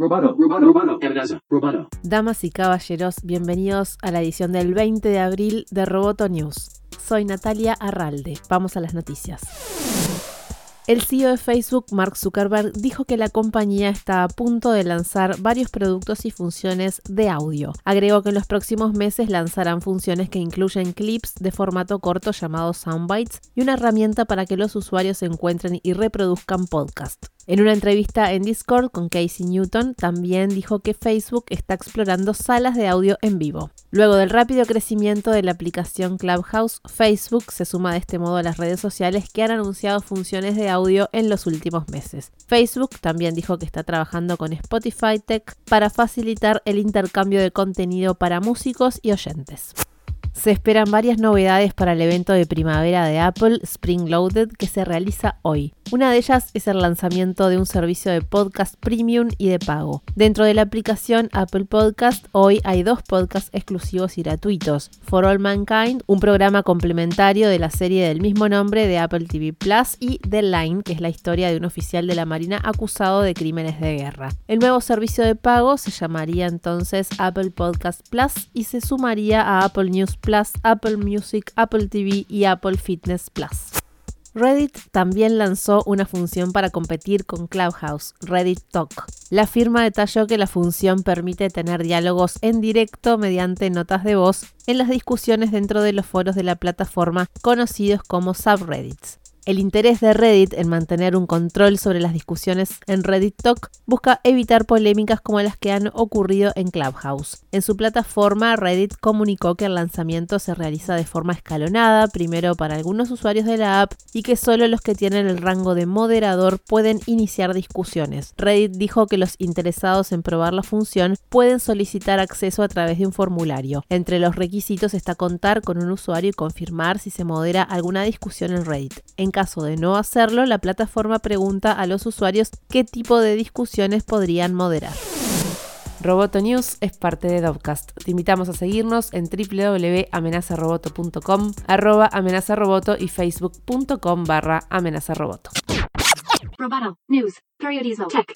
Roboto, amenaza, roboto. Damas y caballeros, bienvenidos a la edición del 20 de abril de Roboto News. Soy Natalia Arralde. Vamos a las noticias. El CEO de Facebook, Mark Zuckerberg, dijo que la compañía está a punto de lanzar varios productos y funciones de audio. Agregó que en los próximos meses lanzarán funciones que incluyen clips de formato corto llamados soundbites y una herramienta para que los usuarios encuentren y reproduzcan podcasts. En una entrevista en Discord con Casey Newton, también dijo que Facebook está explorando salas de audio en vivo. Luego del rápido crecimiento de la aplicación Clubhouse, Facebook se suma de este modo a las redes sociales que han anunciado funciones de audio en los últimos meses. Facebook también dijo que está trabajando con Spotify Tech para facilitar el intercambio de contenido para músicos y oyentes. Se esperan varias novedades para el evento de primavera de Apple, Spring Loaded, que se realiza hoy. Una de ellas es el lanzamiento de un servicio de podcast premium y de pago. Dentro de la aplicación Apple Podcast, hoy hay dos podcasts exclusivos y gratuitos. For All Mankind, un programa complementario de la serie del mismo nombre de Apple TV Plus, y The Line, que es la historia de un oficial de la Marina acusado de crímenes de guerra. El nuevo servicio de pago se llamaría entonces Apple Podcast Plus y se sumaría a Apple News Apple Music, Apple TV y Apple Fitness Plus. Reddit también lanzó una función para competir con Clubhouse, Reddit Talk. La firma detalló que la función permite tener diálogos en directo mediante notas de voz en las discusiones dentro de los foros de la plataforma conocidos como subreddits. El interés de Reddit en mantener un control sobre las discusiones en Reddit Talk busca evitar polémicas como las que han ocurrido en Clubhouse. En su plataforma, Reddit comunicó que el lanzamiento se realiza de forma escalonada, primero para algunos usuarios de la app y que solo los que tienen el rango de moderador pueden iniciar discusiones. Reddit dijo que los interesados en probar la función pueden solicitar acceso a través de un formulario. Entre los requisitos está contar con un usuario y confirmar si se modera alguna discusión en Reddit. Caso de no hacerlo, la plataforma pregunta a los usuarios qué tipo de discusiones podrían moderar. Roboto News es parte de Dovcast. Te invitamos a seguirnos en www.amenazaroboto.com, arroba amenazaroboto y facebook.com barra amenazaroboto. Roboto News. Periodismo. Tech.